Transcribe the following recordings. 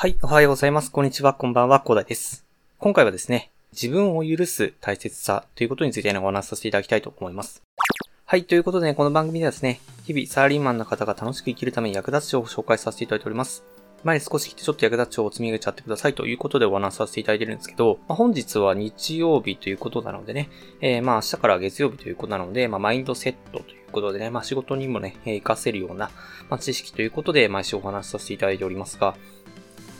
はい、おはようございます。こんにちは、こんばんは、コーダイです。今回はですね、自分を許す大切さということについてお話しさせていただきたいと思います。はい、ということで、ね、この番組ではですね、日々サラリーマンの方が楽しく生きるために役立つ情報を紹介させていただいております。前に少し来てちょっと役立つ情報を積み上げちゃってくださいということでお話しさせていただいてるんですけど、まあ、本日は日曜日ということなのでね、えー、まあ明日から月曜日ということなので、まあマインドセットということでね、まあ仕事にもね、活かせるような、まあ、知識ということで毎週お話しさせていただいておりますが、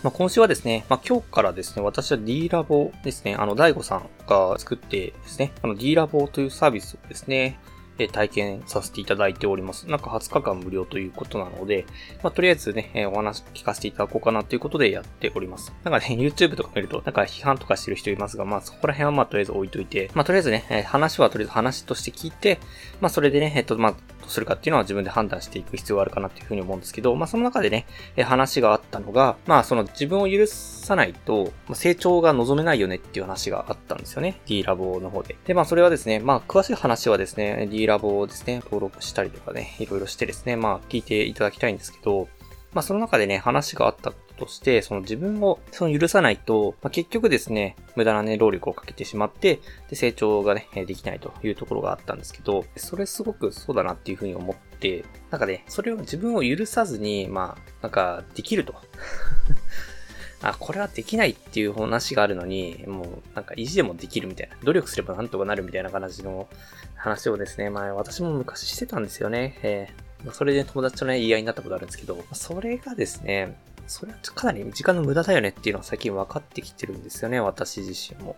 まあ、今週はですね、まあ、今日からですね、私は D ラボですね、あの、大悟さんが作ってですね、あの D ラボというサービスをですね、え体験させていただいております。なんか20日間無料ということなので、まあ、とりあえずね、えお話聞かせていただこうかなということでやっております。なんかね、YouTube とか見ると、なんか批判とかしてる人いますが、まあそこら辺はまあとりあえず置いといて、まあとりあえずね、え話はとりあえず話として聞いて、まあそれでね、えっと、まあとするかっていうのは自分で判断していく必要があるかなっていうふうに思うんですけど、まあその中でね、え話があったのが、まあその自分を許さないと、成長が望めないよねっていう話があったんですよね。D ラボの方で。で、まあそれはですね、まあ詳しい話はですね、D ラボをですね、登録したりとかね、いろいろしてですね、まあ聞いていただきたいんですけど、まあその中でね、話があったとして、その自分をその許さないと、まあ、結局ですね、無駄なね、労力をかけてしまって、で、成長がね、できないというところがあったんですけど、それすごくそうだなっていうふうに思って、なんかね、それを自分を許さずに、まあ、なんか、できると。あ、これはできないっていう話があるのに、もうなんか意地でもできるみたいな、努力すればなんとかなるみたいな感じの話をですね、まあ私も昔してたんですよね。えー、それで友達とね、言い合いになったことあるんですけど、それがですね、それはかなり時間の無駄だよねっていうのは最近分かってきてるんですよね、私自身も。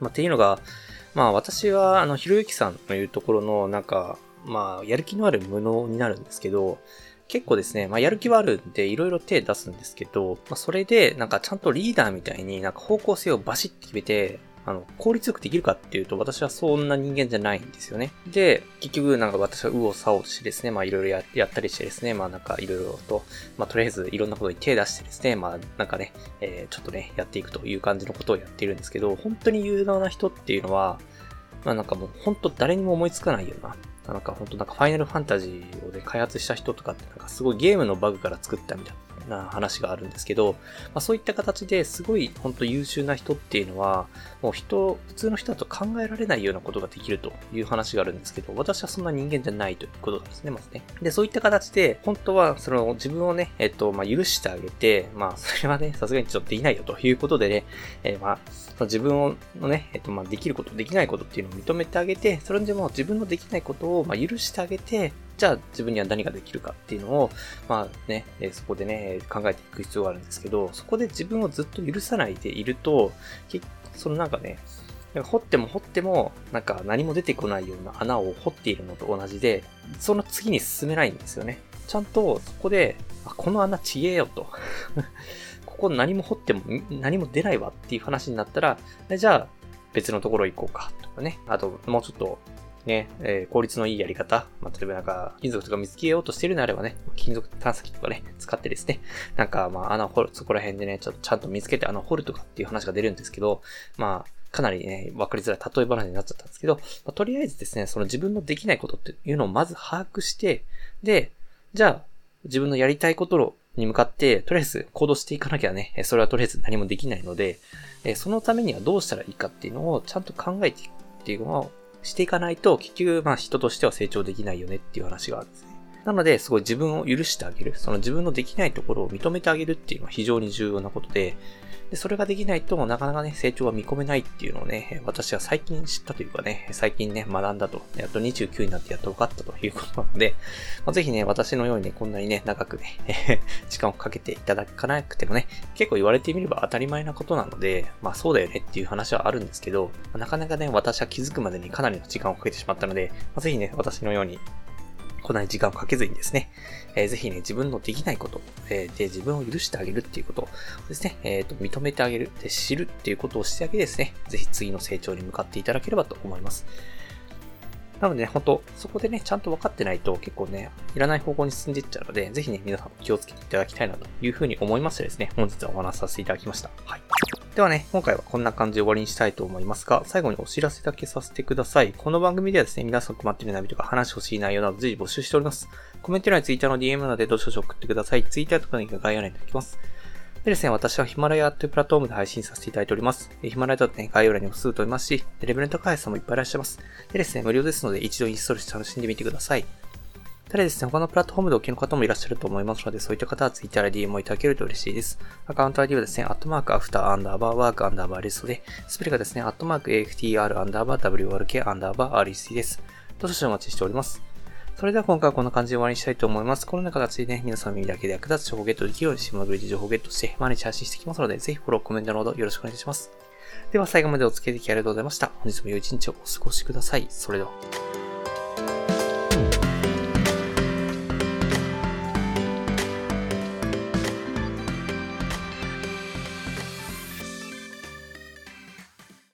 まあ、っていうのが、まあ私は、あの、ひろゆきさんのいうところの、なんか、まあ、やる気のある無能になるんですけど、結構ですね、まあ、やる気はあるんで、いろいろ手出すんですけど、まあ、それで、なんかちゃんとリーダーみたいになんか方向性をバシッて決めて、あの、効率よくできるかっていうと、私はそんな人間じゃないんですよね。で、結局なんか私は右往左往してですね、まあいろいろやったりしてですね、まあなんかいろいろと、まあとりあえずいろんなことに手出してですね、まあなんかね、えー、ちょっとね、やっていくという感じのことをやっているんですけど、本当に有能な人っていうのは、まあなんかもう本当誰にも思いつかないような、なんか本当なんかファイナルファンタジーをね、開発した人とかってなんかすごいゲームのバグから作ったみたいな。な話があるんですけど、まあ、そういった形ですごい本当優秀な人っていうのは、もう人、普通の人だと考えられないようなことができるという話があるんですけど、私はそんな人間じゃないということですね、まずね。で、そういった形で、本当はその自分をね、えっと、まあ、許してあげて、まあ、それはね、さすがにちょっとできないよということでね、えー、まあ、自分のね、えっと、まあ、できること、できないことっていうのを認めてあげて、それでも自分のできないことを、まあ、許してあげて、じゃあ自分には何ができるかっていうのを、まあね、そこでね、考えていく必要があるんですけど、そこで自分をずっと許さないでいると、そのなんかね、掘っても掘っても、なんか何も出てこないような穴を掘っているのと同じで、その次に進めないんですよね。ちゃんとそこで、あこの穴ちげえよと。ここ何も掘っても何も出ないわっていう話になったら、じゃあ別のところ行こうかとかね。あともうちょっとね、えー、効率のいいやり方、まあ、例えばなんか、金属とか見つけようとしてるのであればね、金属探査機とかね、使ってですね、なんか、まあ、穴を掘る、そこら辺でね、ちょっとちゃんと見つけて穴を掘るとかっていう話が出るんですけど、まあ、かなりね、わかりづらい例え話になっちゃったんですけど、まあ、とりあえずですね、その自分のできないことっていうのをまず把握して、で、じゃあ、自分のやりたいことに向かって、とりあえず行動していかなきゃね、それはとりあえず何もできないので、そのためにはどうしたらいいかっていうのをちゃんと考えていくっていうのをしていかないと、結局、まあ人としては成長できないよねっていう話があるんですね。なので、すごい自分を許してあげる。その自分のできないところを認めてあげるっていうのは非常に重要なことで、で、それができないとなかなかね、成長は見込めないっていうのをね、私は最近知ったというかね、最近ね、学んだと、やっと29になってやっと分かったということなので、まあ、ぜひね、私のようにね、こんなにね、長くね、時間をかけていただかなくてもね、結構言われてみれば当たり前なことなので、まあそうだよねっていう話はあるんですけど、なかなかね、私は気づくまでにかなりの時間をかけてしまったので、まあ、ぜひね、私のようにこんなに時間をかけずにですね、えー、ぜひね、自分のできないこと、えー、で、自分を許してあげるっていうことをですね、えっ、ー、と、認めてあげる、で、知るっていうことをしてあげてですね、ぜひ次の成長に向かっていただければと思います。なのでね、ほんと、そこでね、ちゃんと分かってないと結構ね、いらない方向に進んでいっちゃうので、ぜひね、皆さん気をつけていただきたいなというふうに思いましてですね、本日はお話しさせていただきました。はい。ではね、今回はこんな感じで終わりにしたいと思いますが、最後にお知らせだけさせてください。この番組ではですね、皆さん困っている悩みとか話してほしい内容など随時募集しております。コメント欄に Twitter の DM などでどしどし送ってください。Twitter とかに概要欄に書きます。でですね、私はヒマラヤというプラットフォームで配信させていただいております。ヒマラヤだとね、概要欄にもすぐ飛びますし、レベルの高い人もいっぱいいらっしゃいます。でですね、無料ですので一度インストールして楽しんでみてください。ただですね、他のプラットフォームでお聞きの方もいらっしゃると思いますので、そういった方は Twitter や DM をいただけると嬉しいです。アカウント ID はですね、アットマーク after アンダーバー work アンダーバー rest で、スペルがですね、アットマーク AFTR アンダーバー WRK アンダーバー REC です。どうぞお待ちしております。それでは今回はこんな感じで終わりにしたいと思います。このような形でね、皆さんの耳だけで役立つ情報をゲットできるように、シムグリで情報ゲットして、毎日発信していきますので、ぜひフォロー、コメントのほどよろしくお願いします。では最後までお付き合いいただきありがとうございました。本日も良い一日をお過ごしください。それでは。